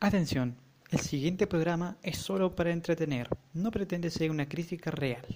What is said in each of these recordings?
Atención, el siguiente programa es solo para entretener, no pretende ser una crítica real.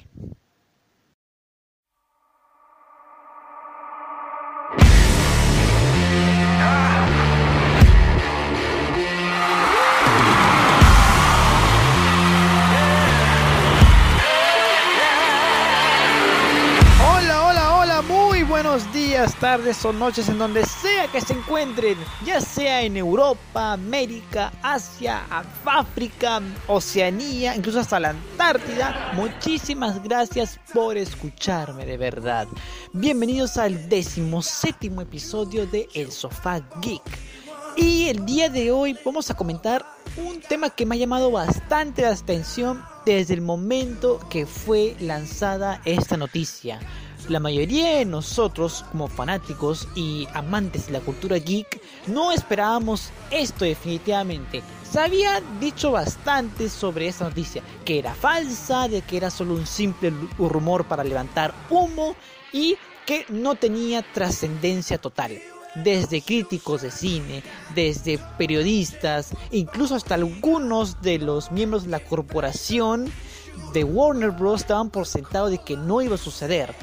Tardes o noches en donde sea que se encuentren, ya sea en Europa, América, Asia, África, Oceanía, incluso hasta la Antártida. Muchísimas gracias por escucharme de verdad. Bienvenidos al decimoséptimo episodio de El Sofá Geek. Y el día de hoy vamos a comentar un tema que me ha llamado bastante la atención desde el momento que fue lanzada esta noticia. La mayoría de nosotros, como fanáticos y amantes de la cultura geek, no esperábamos esto definitivamente. Se había dicho bastante sobre esta noticia, que era falsa, de que era solo un simple rumor para levantar humo y que no tenía trascendencia total desde críticos de cine, desde periodistas, incluso hasta algunos de los miembros de la corporación de Warner Bros. daban por sentado de que no iba a suceder.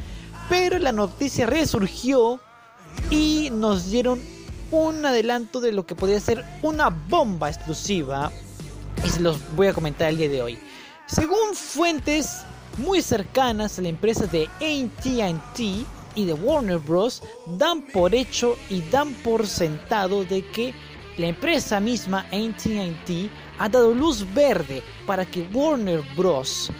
Pero la noticia resurgió y nos dieron un adelanto de lo que podría ser una bomba exclusiva. Y se los voy a comentar el día de hoy. Según fuentes muy cercanas a la empresa de ATT, y de Warner Bros. dan por hecho y dan por sentado de que la empresa misma AT&T ha dado luz verde para que Warner Bros.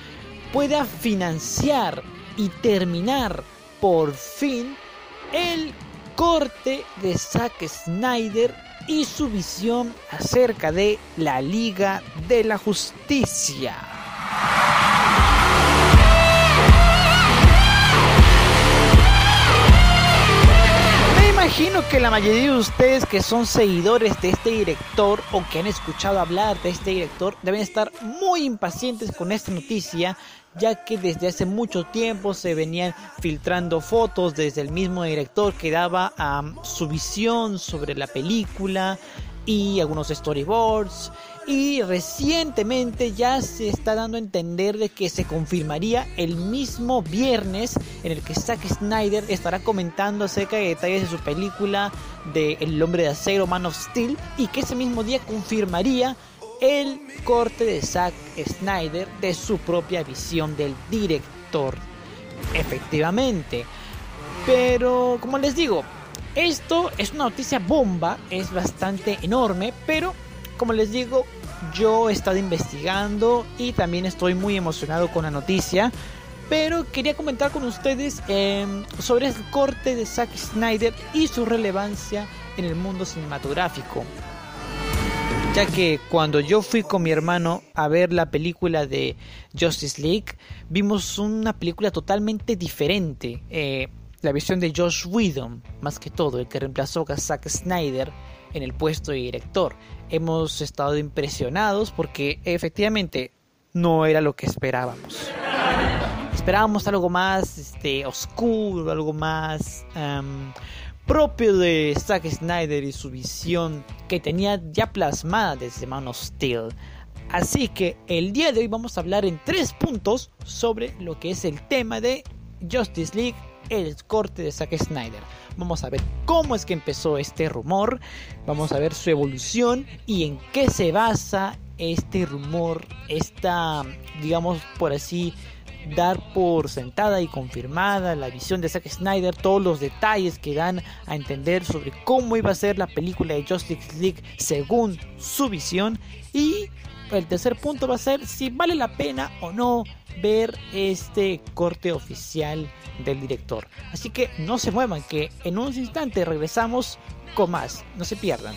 pueda financiar y terminar por fin el corte de Zack Snyder y su visión acerca de la Liga de la Justicia. Imagino que la mayoría de ustedes que son seguidores de este director o que han escuchado hablar de este director deben estar muy impacientes con esta noticia ya que desde hace mucho tiempo se venían filtrando fotos desde el mismo director que daba su visión sobre la película y algunos storyboards y recientemente ya se está dando a entender de que se confirmaría el mismo viernes en el que Zack Snyder estará comentando acerca de detalles de su película de El hombre de acero Man of Steel y que ese mismo día confirmaría el corte de Zack Snyder de su propia visión del director. Efectivamente. Pero como les digo, esto es una noticia bomba, es bastante enorme, pero como les digo, yo he estado investigando y también estoy muy emocionado con la noticia. Pero quería comentar con ustedes em, sobre el corte de Zack Snyder y su relevancia en el mundo cinematográfico. Ya que cuando yo fui con mi hermano a ver la película de Justice League, vimos una película totalmente diferente. Eh, la visión de Josh Whedon, más que todo, el que reemplazó a Zack Snyder en el puesto de director. Hemos estado impresionados porque efectivamente no era lo que esperábamos. Esperábamos algo más este, oscuro, algo más em, propio de Zack Snyder y su visión que tenía ya plasmada desde Man of Steel. Así que el día de hoy vamos a hablar en tres puntos sobre lo que es el tema de Justice League, el corte de Zack Snyder. Vamos a ver cómo es que empezó este rumor, vamos a ver su evolución y en qué se basa este rumor, esta, digamos por así, dar por sentada y confirmada la visión de Zack Snyder, todos los detalles que dan a entender sobre cómo iba a ser la película de Justice League según su visión y el tercer punto va a ser si vale la pena o no ver este corte oficial del director. Así que no se muevan, que en unos instantes regresamos con más. No se pierdan.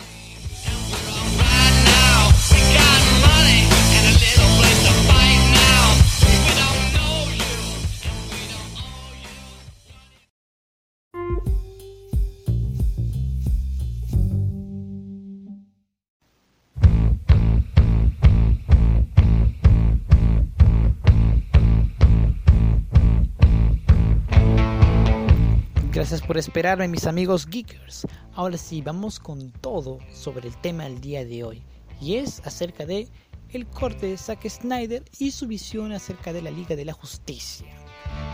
Gracias por esperarme mis amigos geekers. Ahora sí, vamos con todo sobre el tema del día de hoy. y es acerca de el corte de Zack Snyder y su visión acerca de la Liga de la Justicia.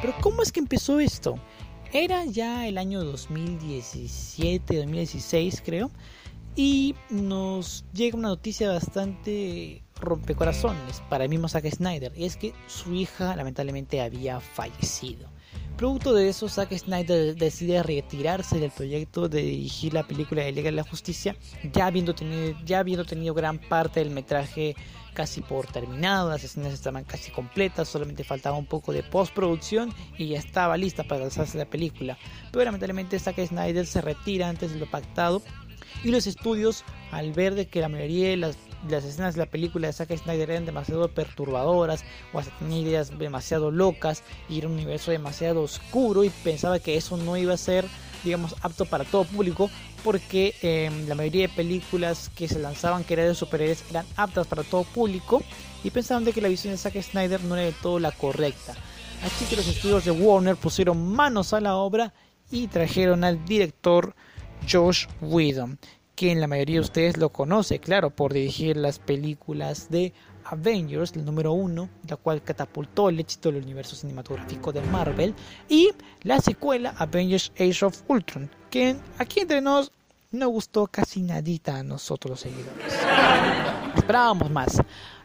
Pero ¿cómo es que empezó esto? Era ya el año 2017, 2016 creo, y nos llega una noticia bastante rompecorazones para el mismo Zack Snyder, y es que su hija lamentablemente había fallecido. Producto de eso, Zack Snyder decide retirarse del proyecto de dirigir la película de Liga de la Justicia, ya habiendo tenido, ya habiendo tenido gran parte del metraje casi por terminado, las escenas estaban casi completas, solamente faltaba un poco de postproducción y ya estaba lista para lanzarse la película. Pero lamentablemente Zack Snyder se retira antes de lo pactado y los estudios, al ver que la mayoría de las, escenas de la película de Zack Snyder eran demasiado perturbadoras o hasta ideas demasiado locas y era un universo demasiado oscuro y pensaba que eso no iba a ser digamos apto para todo público porque em, la mayoría de películas que se lanzaban que eran de superhéroes eran aptas para todo público y pensaban de que la visión de Zack Snyder no era de todo la correcta. Así que los estudios de Warner pusieron manos a la obra y trajeron al director Josh Whedon, quien la mayoría de ustedes lo conoce, claro, por dirigir las películas de Avengers, el número uno, la cual catapultó el éxito del universo cinematográfico de Marvel, y la secuela Avengers Age of Ultron, que aquí entre nos no gustó casi nadita a nosotros los seguidores. Esperábamos más.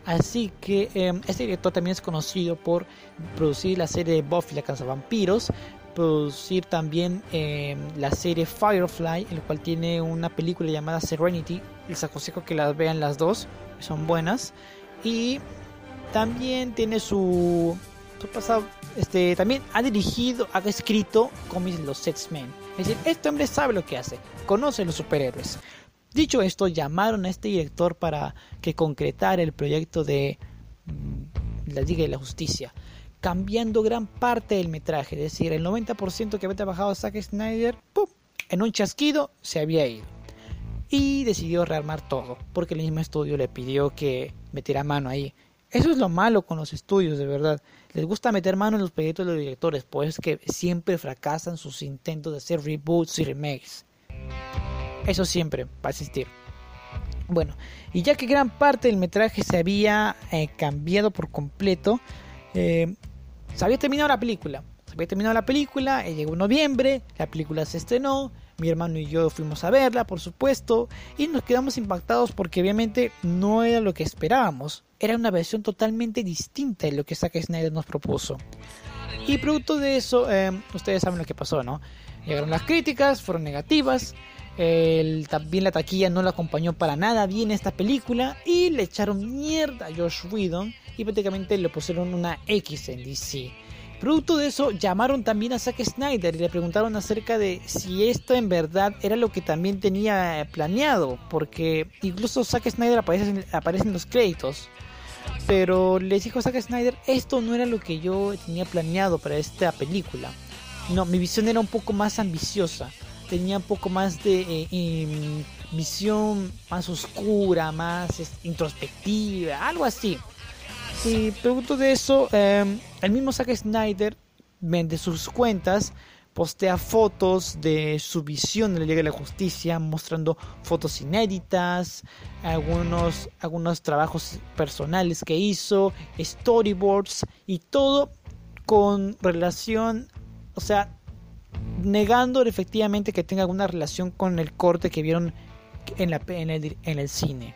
Así que em, este director también es conocido por producir la serie de Buffy la Casa Vampiros, producir también em, la serie Firefly, el cual tiene una película llamada Serenity. Les aconsejo que las vean las dos, son buenas. Y también tiene su, pasado, este, también ha dirigido, ha escrito cómics los X-Men. Es decir, este hombre sabe lo que hace, conoce los superhéroes. Dicho esto, llamaron a este director para que concretara el proyecto de mm, la Liga de la Justicia cambiando gran parte del metraje, es decir, el 90% que había trabajado Zack Snyder, ¡pum! en un chasquido se había ido. Y decidió rearmar todo, porque el mismo estudio le pidió que metiera mano ahí. Eso es lo malo con los estudios, de verdad. Les gusta meter mano en los proyectos de los directores, pues es que siempre fracasan sus intentos de hacer reboots y remakes. Eso siempre va a existir. Bueno, y ya que gran parte del metraje se había eh, cambiado por completo, eh, se había terminado la película. Se había terminado la película, eh, llegó noviembre, la película se estrenó, mi hermano y yo fuimos a verla, por supuesto, y nos quedamos impactados porque obviamente no era lo que esperábamos. Era una versión totalmente distinta de lo que Zack Snyder nos propuso. Y producto de eso, eh, ustedes saben lo que pasó, ¿no? Llegaron las críticas, fueron negativas. también la taquilla no la acompañó para nada bien esta película y le echaron mierda a Josh Whedon y prácticamente le pusieron una X en DC. Producto de eso, llamaron también a Zack Snyder y le preguntaron acerca de si esto en verdad era lo que también tenía planeado, porque incluso Zack Snyder aparece en, los créditos. Pero les dijo a Zack Snyder, esto no era lo que yo tenía planeado para esta película. No, mi visión era un poco más ambiciosa, tenía un poco más de eh, em, visión más oscura, más introspectiva, algo así. Y producto de eso, em, el mismo Zack Snyder vende sus cuentas, postea fotos de su visión de la Liga de la Justicia, mostrando fotos inéditas, algunos, algunos trabajos personales que hizo, storyboards y todo con relación, o sea, negando efectivamente que tenga alguna relación con el corte que vieron en, la, en, el, en el cine.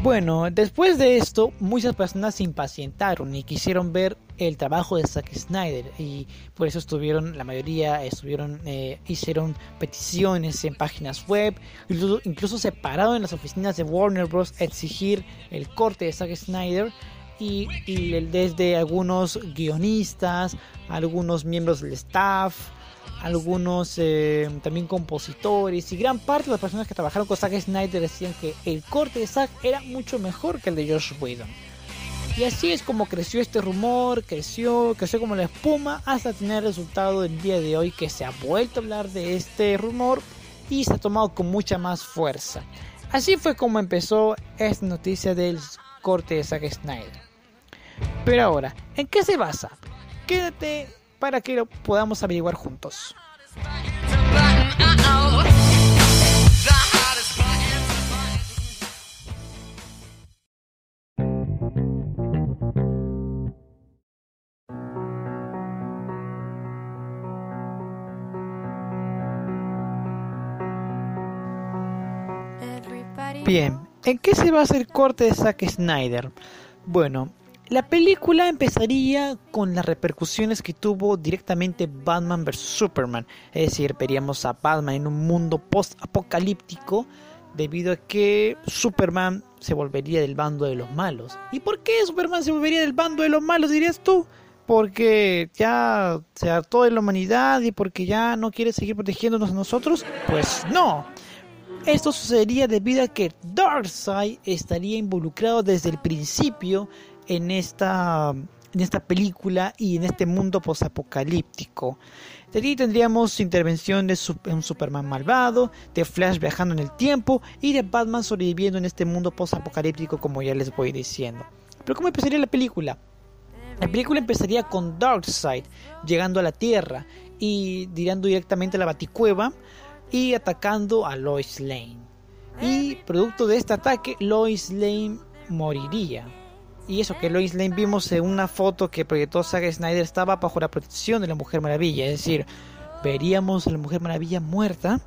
Bueno, después de esto, muchas personas se impacientaron y quisieron ver el trabajo de Zack Snyder y por eso estuvieron, la mayoría estuvieron, eh, hicieron peticiones en páginas web, incluso, incluso se pararon en las oficinas de Warner Bros. a exigir el corte de Zack Snyder y, y desde algunos guionistas, algunos miembros del staff, algunos eh, también compositores y gran parte de las personas que trabajaron con Zack Snyder decían que el corte de Zack era mucho mejor que el de Josh Whedon. Y así es como creció este rumor, creció, creció como la espuma hasta tener el resultado del día de hoy que se ha vuelto a hablar de este rumor y se ha tomado con mucha más fuerza. Así fue como empezó esta noticia del corte de Zack Snyder. Pero ahora, ¿en qué se basa? Quédate para que lo podamos averiguar juntos. Bien, ¿en qué se basa el corte de Zack Snyder? Bueno, la película empezaría con las repercusiones que tuvo directamente Batman vs. Superman. Es decir, veríamos a Batman en un mundo post-apocalíptico debido a que Superman se volvería del bando de los malos. ¿Y por qué Superman se volvería del bando de los malos, dirías tú? Porque ya se hartó de la humanidad y porque ya no quiere seguir protegiéndonos a nosotros. Pues no. Esto sucedería debido a que Darkseid estaría involucrado desde el principio en esta, en esta película y en este mundo posapocalíptico. De aquí tendríamos intervención de un Superman malvado, de Flash viajando en el tiempo y de Batman sobreviviendo en este mundo posapocalíptico como ya les voy diciendo. Pero ¿cómo empezaría la película? La película empezaría con Darkseid llegando a la Tierra y tirando directamente a la Baticueva y atacando a Lois Lane. Y producto de este ataque, Lois Lane moriría. Y eso que Lois Lane vimos en una foto que proyectó Zack Snyder estaba bajo la protección de la Mujer Maravilla. Es decir, veríamos a la Mujer Maravilla muerta.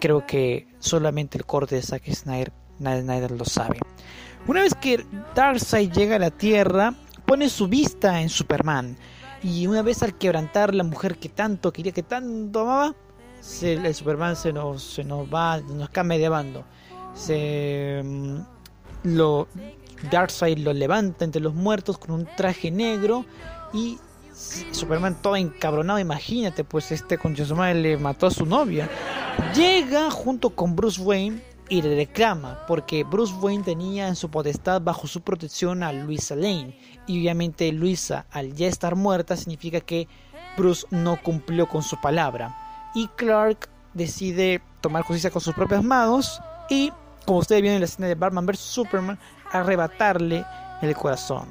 Creo que solamente el corte de Zack Snyder, Snyder lo sabe. Una vez que Darkseid llega a la Tierra, pone su vista en Superman. Y una vez al quebrantar la mujer que tanto quería, que tanto amaba, el Superman se nos, se nos va, nos cambia de bando. Se mm, lo Darkseid lo levanta entre los muertos con un traje negro y Superman todo encabronado, imagínate, pues este con madre le mató a su novia. Llega junto con Bruce Wayne y le reclama porque Bruce Wayne tenía en su potestad bajo su protección a Luisa Lane y obviamente Luisa al ya estar muerta significa que Bruce no cumplió con su palabra y Clark decide tomar justicia con sus propias manos y como ustedes vieron en la escena de Batman vs Superman arrebatarle el corazón.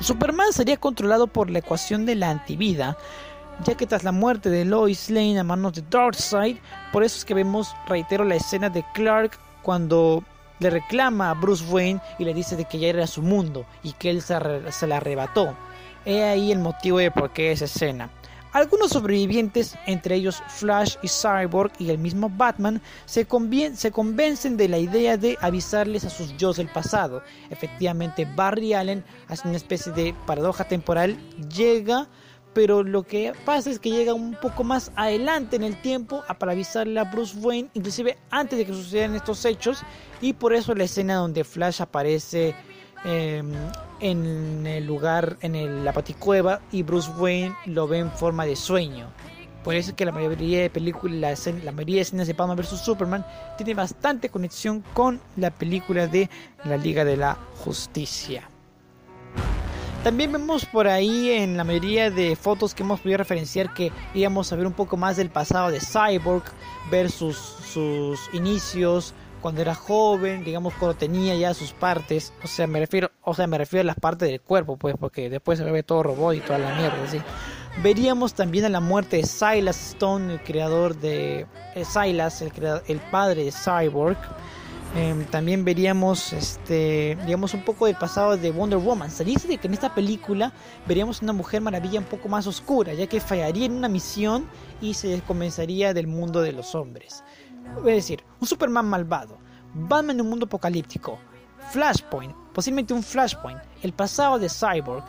Superman sería controlado por la ecuación de la antivida, ya que tras la muerte de Lois Lane a manos de Darkseid, por eso es que vemos, reitero, la escena de Clark cuando le reclama a Bruce Wayne y le dice de que ya era su mundo y que él se, se la arrebató. He ahí el motivo de por qué esa escena. Algunos sobrevivientes, entre ellos Flash y Cyborg y el mismo Batman, se, convencen de la idea de avisarles a sus yo del pasado. Efectivamente, Barry Allen hace una especie de paradoja temporal, llega, pero lo que pasa es que llega un poco más adelante en el tiempo para avisarle a Bruce Wayne, inclusive antes de que sucedan estos hechos, y por eso la escena donde Flash aparece Em, en el lugar, en la paticueva, y Bruce Wayne lo ve en forma de sueño. Por eso es que la mayoría de películas, la mayoría de escenas de Batman vs Superman tiene bastante conexión con la película de la Liga de la Justicia. También vemos por ahí en la mayoría de fotos que hemos podido referenciar que íbamos a ver un poco más del pasado de Cyborg, ver sus, sus inicios, cuando era joven, digamos cuando tenía ya sus partes, o sea, me refiero, o sea, me refiero a las partes del cuerpo, pues, porque después se ve todo robot y toda la mierda, ¿sí? Veríamos también a la muerte de Silas Stone, el creador de eh, Silas, el, el padre de Cyborg. Em, también veríamos, este, digamos, un poco del pasado de Wonder Woman. Se dice que en esta película veríamos una mujer maravilla un poco más oscura, ya que fallaría en una misión y se comenzaría del mundo de los hombres. Es decir, un Superman malvado, Batman en un mundo apocalíptico, Flashpoint, posiblemente un Flashpoint, el pasado de Cyborg,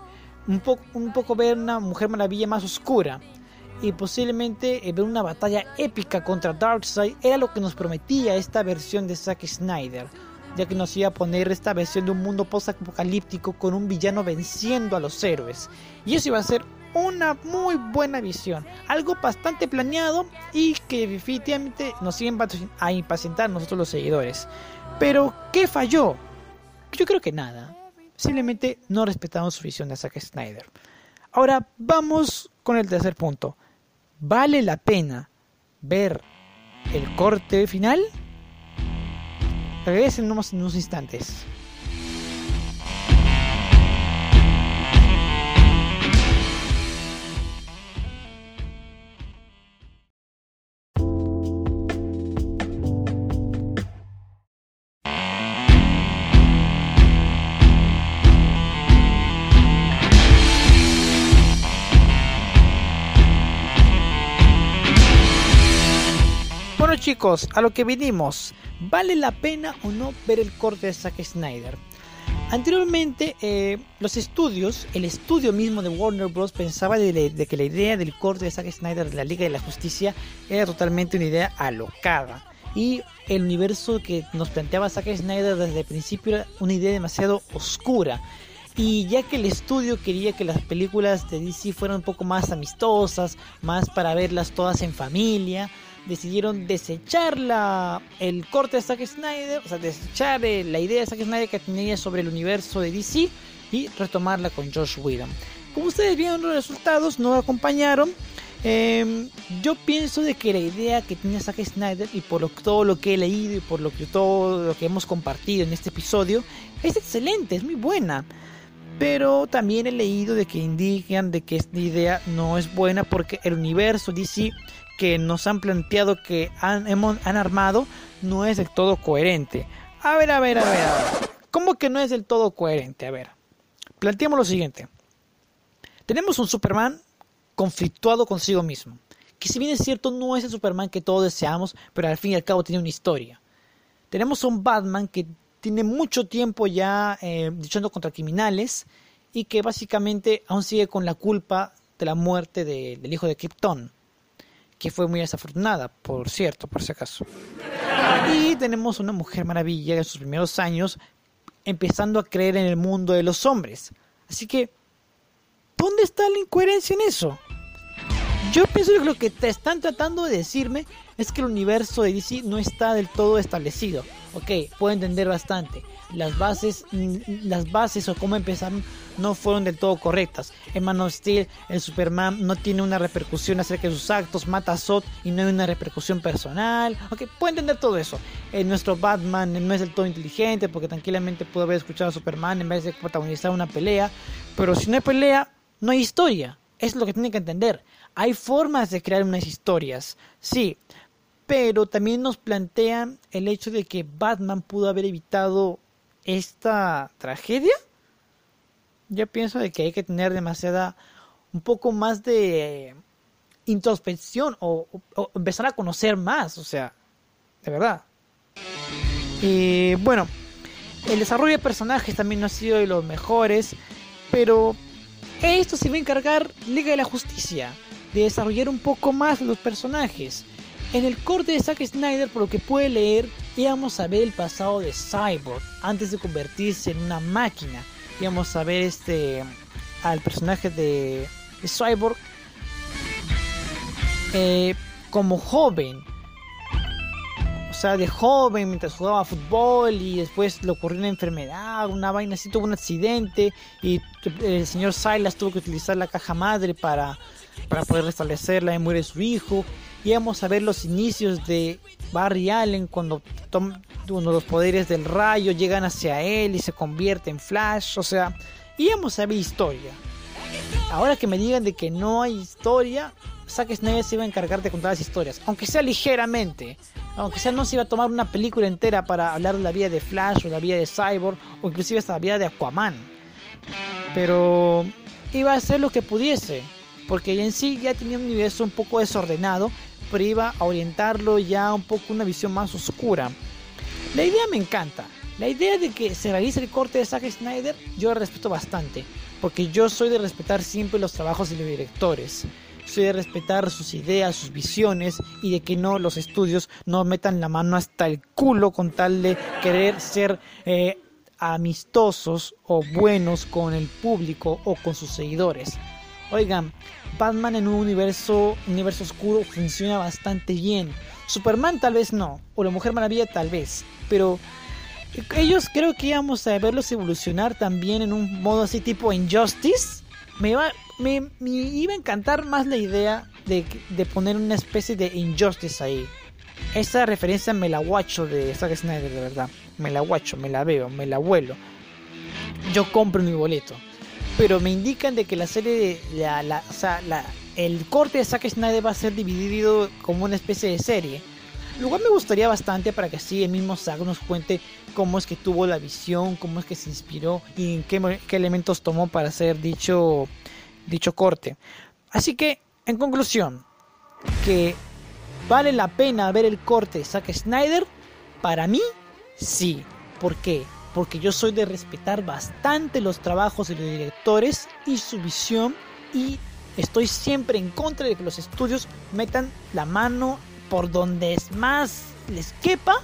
un, un poco ver una Mujer Maravilla más oscura y posiblemente eh, ver una batalla épica contra Darkseid era lo que nos prometía esta versión de Zack Snyder, ya que nos iba a poner esta versión de un mundo post-apocalíptico con un villano venciendo a los héroes. Y eso iba a ser una muy buena visión, algo bastante planeado y que definitivamente nos siguen a impacientar nosotros los seguidores. Pero, ¿qué falló? Yo creo que nada. Simplemente no respetamos su visión de Zack Snyder. Ahora vamos con el tercer punto. ¿Vale la pena ver el corte final? Regresen en unos instantes. Chicos, a lo que vinimos. ¿Vale la pena o no ver el corte de Zack Snyder? Anteriormente, eh, los estudios, el estudio mismo de Warner Bros. pensaba de, que la idea del corte de Zack Snyder de la Liga de la Justicia era totalmente una idea alocada. Y el universo que nos planteaba Zack Snyder desde el principio era una idea demasiado oscura. Y ya que el estudio quería que las películas de DC fueran un poco más amistosas, más para verlas todas en familia, decidieron desechar la, el corte de Zack Snyder, o sea, desechar eh, la idea de Zack Snyder que tenía sobre el universo de DC y retomarla con Josh Whedon. Como ustedes vieron los resultados, no acompañaron. Em, yo pienso de que la idea que tiene Zack Snyder y por lo, todo lo que he leído y por lo que todo lo que hemos compartido en este episodio es excelente, es muy buena. Pero también he leído de que indican de que esta idea no es buena porque el universo DC que nos han planteado que han, han armado no es del todo coherente. A ver, a ver, a ver, a ver. ¿Cómo que no es del todo coherente? A ver, planteemos lo siguiente. Tenemos un Superman conflictuado consigo mismo. Que si bien es cierto no es el Superman que todos deseamos, pero al fin y al cabo tiene una historia. Tenemos un Batman que tiene mucho tiempo ya eh, luchando contra criminales y que básicamente aún sigue con la culpa de la muerte del hijo de Krypton que fue muy desafortunada, por cierto, por si acaso. Y tenemos una mujer maravilla en sus primeros años empezando a creer en el mundo de los hombres. Así que, ¿dónde está la incoherencia en eso? Yo pienso que lo que te están tratando de decirme es que el universo de DC no está del todo establecido. Ok, puedo entender bastante las bases, mm, las bases o cómo empezaron no fueron del todo correctas. En Man of Steel, el Superman no tiene una repercusión acerca de sus actos, mata a Zod y no hay una repercusión personal. Ok, puedo entender todo eso. En nuestro Batman no es del todo inteligente porque tranquilamente pudo haber escuchado a Superman en vez de protagonizar una pelea. Pero si no hay pelea, no hay historia. Es lo que tienen que entender. Hay formas de crear unas historias. Sí, pero también nos plantean el hecho de que Batman pudo haber evitado esta tragedia, yo pienso de que hay que tener demasiada, un poco más de introspección o, empezar a conocer más, o sea, de verdad. Y bueno, el desarrollo de personajes también no ha sido de los mejores, pero esto se va a encargar Liga de la Justicia, de desarrollar un poco más los personajes. En el corte de Zack Snyder, por lo que puede leer, íbamos a ver el pasado de Cyborg antes de convertirse en una máquina. Íbamos a ver este al personaje de, Cyborg eh, como joven. Sea, de joven mientras jugaba fútbol y después le ocurrió una enfermedad, una vaina así, tuvo un accidente y el señor Silas tuvo que utilizar la caja madre para, para poder restablecerla y muere su hijo íbamos a ver los inicios de Barry Allen cuando, uno los poderes del rayo llegan hacia él y se convierte en Flash, o sea, íbamos a ver historia. Ahora que me digan de que no hay historia, Zack Snyder se iba a encargar de contar las historias, aunque sea ligeramente, aunque sea no se iba a tomar una película entera para hablar de la vida de Flash o la vida de Cyborg o inclusive hasta la vida de Aquaman. Pero iba a hacer lo que pudiese, porque en sí ya tenía un universo un poco desordenado pero iba a orientarlo ya un poco una visión más oscura. La idea me encanta. La idea de que se realice el corte de Zack Snyder, yo la respeto bastante, porque yo soy de respetar siempre los trabajos de los directores. Soy de respetar sus ideas, sus visiones y de que no los estudios no metan la mano hasta el culo con tal de querer ser eh, amistosos o buenos con el público o con sus seguidores. Oigan, Batman en un universo, universo oscuro funciona bastante bien. Superman tal vez no, o la Mujer Maravilla tal vez, pero ellos creo que íbamos a verlos evolucionar también en un modo así tipo Injustice. Me, me, iba a encantar más la idea de, de, poner una especie de Injustice ahí. Esa referencia me la guacho de Zack Snyder, de verdad. Me la guacho, me la veo, me la vuelo. Yo compro mi boleto pero me indican de que la serie, la, la, o sea, el corte de Zack Snyder va a ser dividido como una especie de serie. Cual me gustaría bastante para que así el mismo Zack nos cuente cómo es que tuvo la visión, cómo es que se inspiró y en qué, qué elementos tomó para hacer dicho, dicho corte. Así que, en conclusión, que ¿Vale la pena ver el corte de Zack Snyder? Para mí, sí. ¿Por qué? Porque yo soy de respetar bastante los trabajos de los directores y su visión y estoy siempre en contra de que los estudios metan la mano por donde más les quepa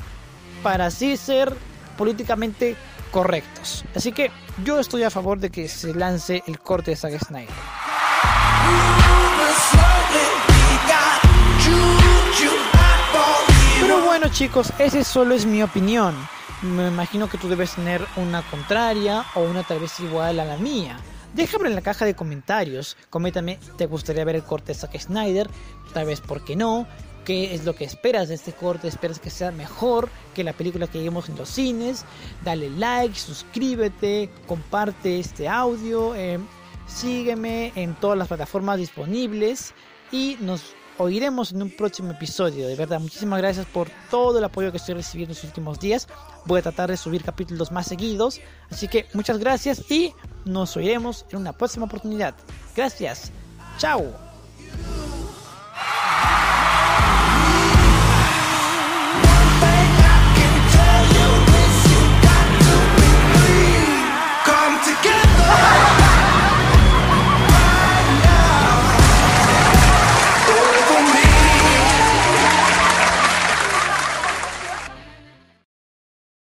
para así ser políticamente correctos. Así que yo estoy a favor de que se lance el corte de Zack Snyder. Pero bueno chicos, ese solo es mi opinión. Me imagino que tú debes tener una contraria o una tal vez igual a la mía. Déjame en la caja de comentarios. Coméntame, ¿te gustaría ver el corte de Zack Snyder? Tal vez, ¿por qué no? ¿Qué es lo que esperas de este corte? ¿Esperas que sea mejor que la película que vimos en los cines? Dale like, suscríbete, comparte este audio, eh, sígueme en todas las plataformas disponibles y nos oiremos en un próximo episodio. De verdad, muchísimas gracias por todo el apoyo que estoy recibiendo en los últimos días. Voy a tratar de subir capítulos más seguidos. Así que muchas gracias y nos oiremos en una próxima oportunidad. Gracias. Chao.